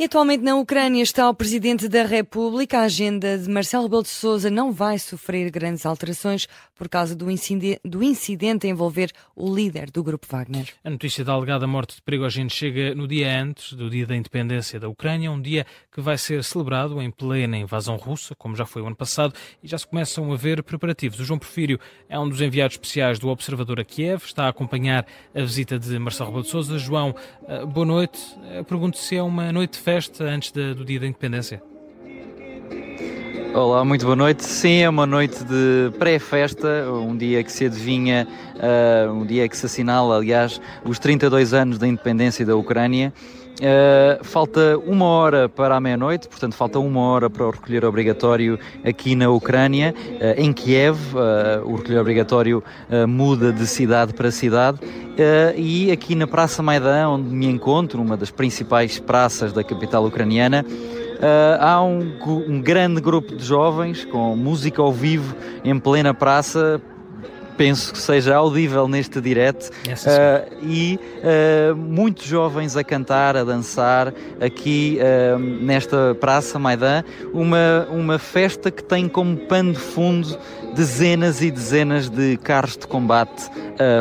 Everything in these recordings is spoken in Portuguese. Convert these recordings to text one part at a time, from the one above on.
E atualmente na Ucrânia está o Presidente da República. A agenda de Marcelo Rebelo de Sousa não vai sofrer grandes alterações por causa do, incidente, do incidente a envolver o líder do Grupo Wagner. A notícia da alegada morte de Prigogine chega no dia antes do dia da independência da Ucrânia, um dia que vai ser celebrado em plena invasão russa, como já foi o ano passado, e já se começam a ver preparativos. O João Porfírio é um dos enviados especiais do Observador a Kiev, está a acompanhar a visita de Marcelo Rebelo de Sousa. João, eh, boa noite. Eh, pergunto se é uma noite festa antes de, do dia da independência? Olá, muito boa noite. Sim, é uma noite de pré-festa, um dia que se adivinha, uh, um dia que se assinala, aliás, os 32 anos da independência da Ucrânia. Uh, falta uma hora para a meia-noite, portanto, falta uma hora para o recolher obrigatório aqui na Ucrânia, uh, em Kiev. Uh, o recolher obrigatório muda de cidade para cidade. e aqui na Praça Maidan, onde me encontro, uma das principais praças da capital ucraniana, há um, um grande grupo de jovens com música ao vivo em plena praça. Penso que seja audível neste direct. Uh, e uh, muitos jovens a cantar, a dançar aqui uh, nesta Praça Maidan, uma, uma festa que tem como pano de fundo dezenas e dezenas de carros de combate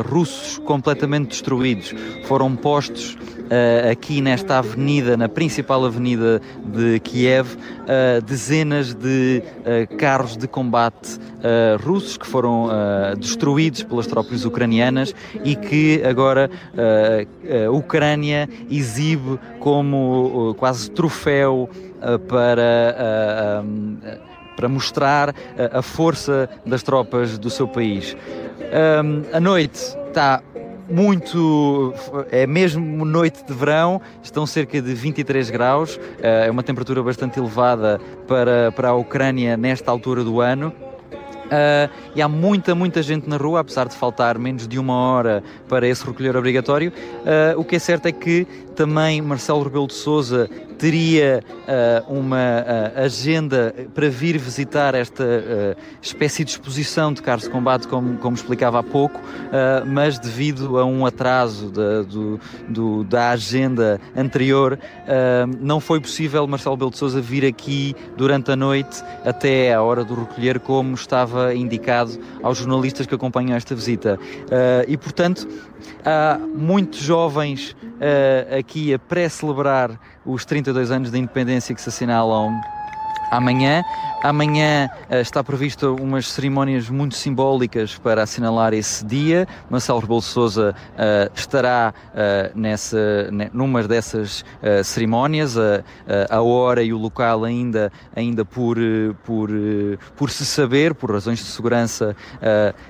russos completamente destruídos. Foram postos uh, aqui nesta avenida, na principal avenida de Kiev, uh, dezenas de uh, carros de combate russos que foram destruídos pelas tropas ucranianas e que agora a Ucrânia exibe como quase troféu para para mostrar a, força das tropas do seu país. Um, a noite está muito. É mesmo noite de verão, estão cerca de 23 graus, eh, é uma temperatura bastante elevada para, para a Ucrânia nesta altura do ano. Uh, e há muita, muita gente na rua, apesar de faltar menos de uma hora para esse recolher obrigatório. Uh, o que é certo é que também Marcelo Rebelo de Souza teria uh, uma uh, agenda para vir visitar esta uh, espécie de exposição de carros de combate, como, como explicava há pouco, mas devido a um atraso da, do, do, da agenda anterior, não foi possível Marcelo Rebelo de Sousa vir aqui durante a noite até à hora do recolher, como estava indicado aos jornalistas que acompanham esta visita. e, portanto, há muitos jovens aqui a pré-celebrar os 32 anos da independência que se assinalam amanhã. Amanhã uh, está prevista umas cerimónias muito simbólicas para assinalar esse dia. Marcelo Rebelo Sousa uh, estará uh, nessa, numa dessas cerimónias. a hora e o local ainda, ainda por, por, por se saber, por razões de segurança,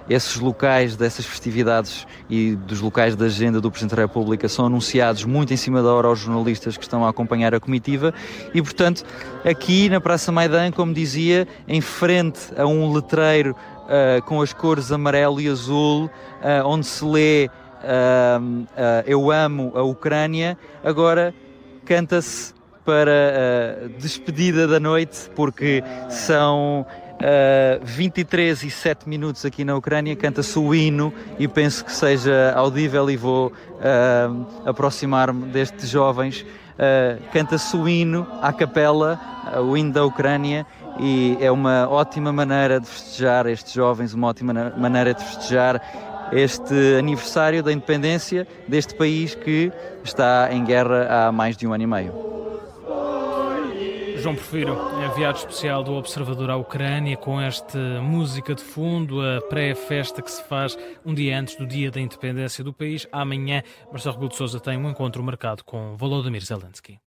esses locais dessas festividades e dos locais da agenda do Presidente da República são anunciados muito em cima da hora aos jornalistas que estão a acompanhar a comitiva e, portanto, aqui na Praça Maidan, como dizia, em frente a um letreiro uh, com as cores amarelo e azul, uh, onde se lê uh, Eu amo a Ucrânia, agora canta-se para despedida da noite, porque são Uh, 23 e 7 minutos aqui na Ucrânia, canta-se o hino e penso que seja audível e vou uh, aproximar-me destes jovens. Uh, canta-se o hino à capela, o hino da Ucrânia, e é uma ótima maneira de festejar estes jovens, uma ótima maneira de festejar este aniversário da independência deste país que está em guerra há mais de um ano e meio. João Porfiro, enviado especial do Observador à Ucrânia, com esta música de fundo, a pré-festa que se faz um dia antes do dia da independência do país. Amanhã, Marcelo Rebelo de Sousa tem um encontro marcado com Volodymyr Zelensky.